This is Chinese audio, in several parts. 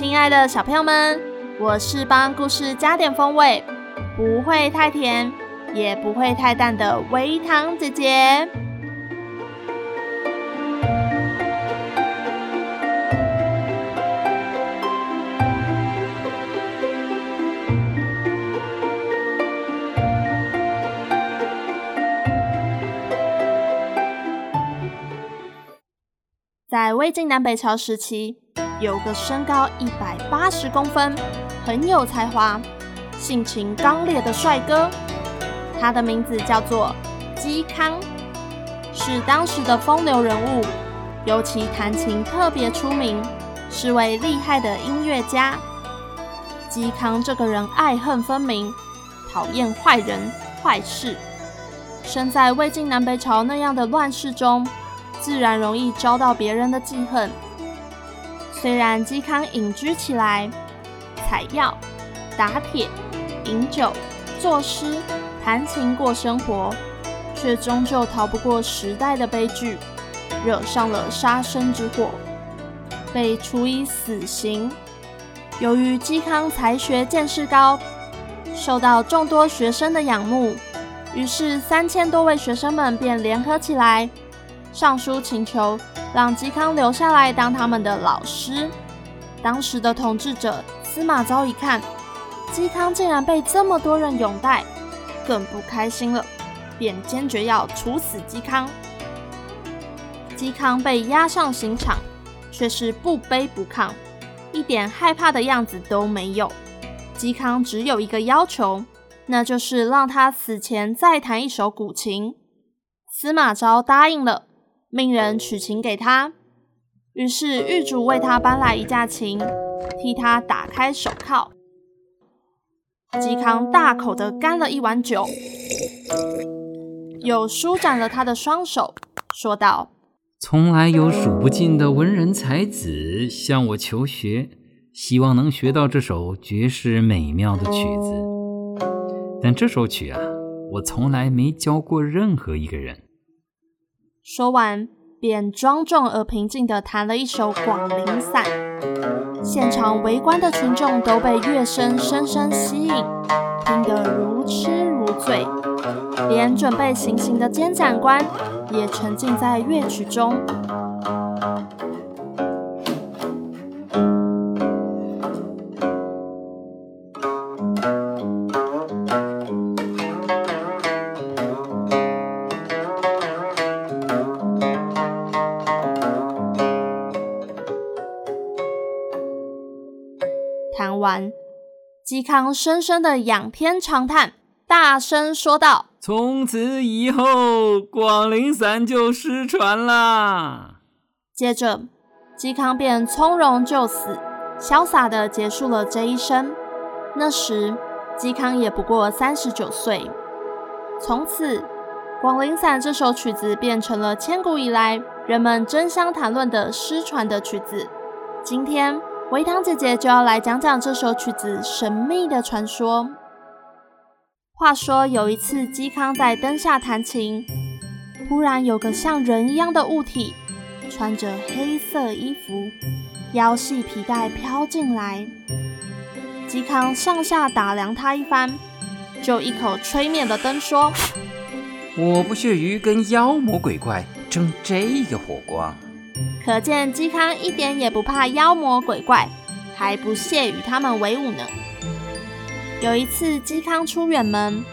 亲爱的小朋友们，我是帮故事加点风味，不会太甜，也不会太淡的微糖姐姐。在魏晋南北朝时期，有个身高一百八十公分，很有才华、性情刚烈的帅哥。他的名字叫做嵇康，是当时的风流人物，尤其弹琴特别出名，是位厉害的音乐家。嵇康这个人爱恨分明，讨厌坏人坏事，生在魏晋南北朝那样的乱世中，自然容易遭到别人的记恨。虽然嵇康隐居起来，采药、打铁、饮酒、作诗、弹琴过生活，却终究逃不过时代的悲剧，惹上了杀身之祸，被处以死刑。由于嵇康才学见识高，受到众多学生的仰慕，于是三千多位学生们便联合起来，上书请求。让嵇康留下来当他们的老师。当时的统治者司马昭一看，嵇康竟然被这么多人拥戴，更不开心了，便坚决要处死嵇康。嵇康被押上刑场，却是不卑不亢，一点害怕的样子都没有。嵇康只有一个要求，那就是让他死前再弹一首古琴。司马昭答应了。命人取琴给他，于是狱主为他搬来一架琴，替他打开手铐。嵇康大口的干了一碗酒，又舒展了他的双手，说道：“从来有数不尽的文人才子向我求学，希望能学到这首绝世美妙的曲子。但这首曲啊，我从来没教过任何一个人。”说完，便庄重而平静地弹了一首《广陵散》。现场围观的群众都被乐声深深吸引，听得如痴如醉，连准备行刑的监斩官也沉浸在乐曲中。弹完，嵇康深深的仰天长叹，大声说道：“从此以后，广陵散就失传啦。”接着，嵇康便从容就死，潇洒的结束了这一生。那时，嵇康也不过三十九岁。从此，《广陵散》这首曲子变成了千古以来人们争相谈论的失传的曲子。今天。维糖姐姐就要来讲讲这首曲子神秘的传说。话说有一次，嵇康在灯下弹琴，突然有个像人一样的物体，穿着黑色衣服，腰系皮带飘进来。嵇康上下打量他一番，就一口吹灭了灯，说：“我不屑于跟妖魔鬼怪争这个火光。”可见嵇康一点也不怕妖魔鬼怪，还不屑与他们为伍呢。有一次，嵇康出远门，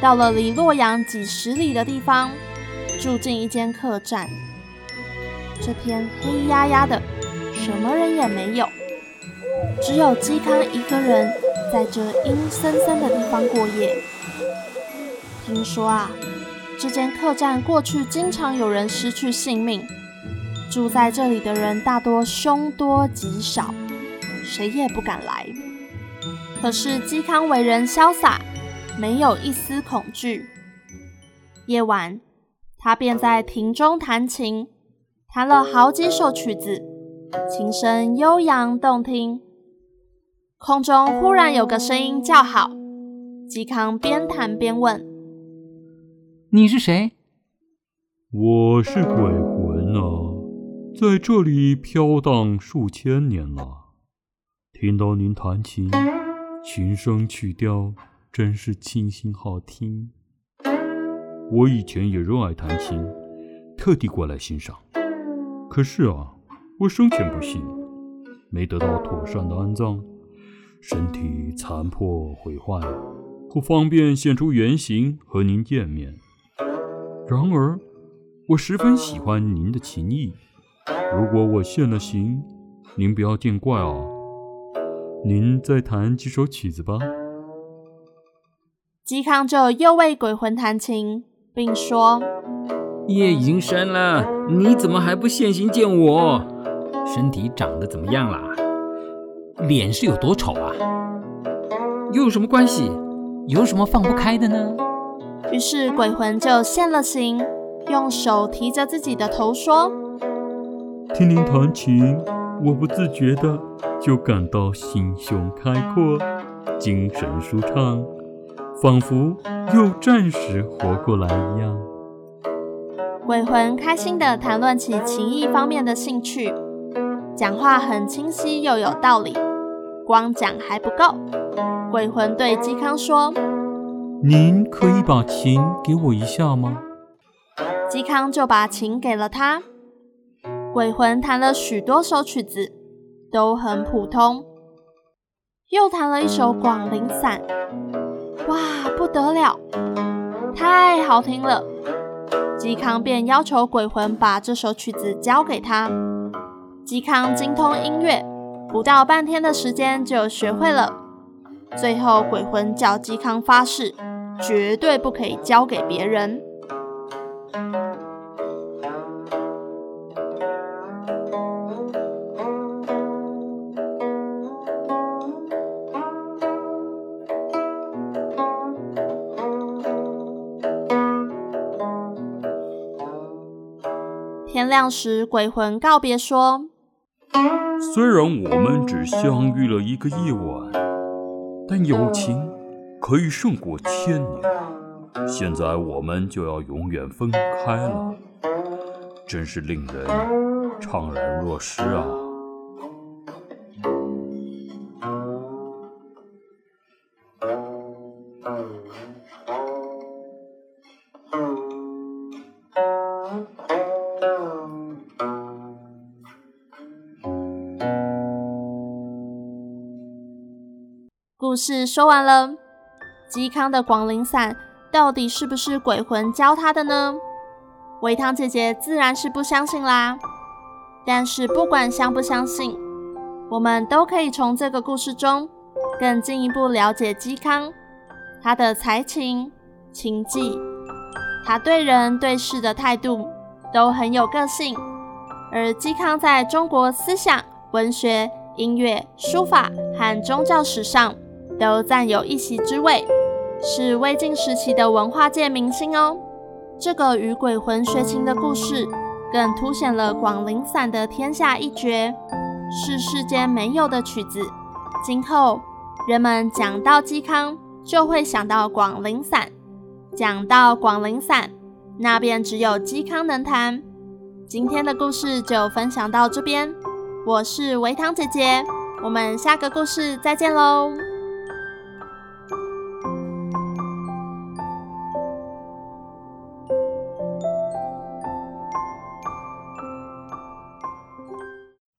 到了离洛阳几十里的地方，住进一间客栈。这天黑压压的，什么人也没有，只有嵇康一个人在这阴森森的地方过夜。听说啊，这间客栈过去经常有人失去性命，住在这里的人大多凶多吉少，谁也不敢来。可是嵇康为人潇洒，没有一丝恐惧。夜晚，他便在亭中弹琴，弹了好几首曲子，琴声悠扬动听。空中忽然有个声音叫好，嵇康边弹边问：“你是谁？”“我是鬼魂啊，在这里飘荡数千年了。听到您弹琴，琴声曲调真是清新好听。”我以前也热爱弹琴，特地过来欣赏。可是啊，我生前不幸，没得到妥善的安葬，身体残破毁坏，不方便现出原形和您见面。然而，我十分喜欢您的琴艺，如果我现了形，您不要见怪哦。您再弹几首曲子吧。嵇康就又为鬼魂弹琴。并说：“夜已经深了，你怎么还不现形见我？身体长得怎么样啦？脸是有多丑啊？又有什么关系？有什么放不开的呢？”于是鬼魂就现了形，用手提着自己的头说：“听您弹琴，我不自觉的就感到心胸开阔，精神舒畅。”仿佛又暂时活过来一样。鬼魂开心的谈论起琴艺方面的兴趣，讲话很清晰又有道理。光讲还不够，鬼魂对嵇康说：“您可以把琴给我一下吗？”嵇康就把琴给了他。鬼魂弹了许多首曲子，都很普通，又弹了一首《广陵散》。哇，不得了，太好听了！嵇康便要求鬼魂把这首曲子交给他。嵇康精通音乐，不到半天的时间就学会了。最后，鬼魂叫嵇康发誓，绝对不可以交给别人。天亮时，鬼魂告别说：“虽然我们只相遇了一个夜晚，但友情可以胜过千年。现在我们就要永远分开了，真是令人怅然若失啊！”故事说完了，嵇康的广陵散到底是不是鬼魂教他的呢？维糖姐姐自然是不相信啦。但是不管相不相信，我们都可以从这个故事中更进一步了解嵇康，他的才情、情技，他对人对事的态度都很有个性。而嵇康在中国思想、文学、音乐、书法和宗教史上，都占有一席之位，是魏晋时期的文化界明星哦。这个与鬼魂学琴的故事，更凸显了《广陵散》的天下一绝，是世间没有的曲子。今后人们讲到嵇康，就会想到《广陵散》；讲到《广陵散》，那便只有嵇康能弹。今天的故事就分享到这边，我是维糖姐姐，我们下个故事再见喽。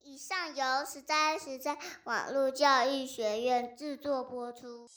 以上由实在实在网络教育学院制作播出。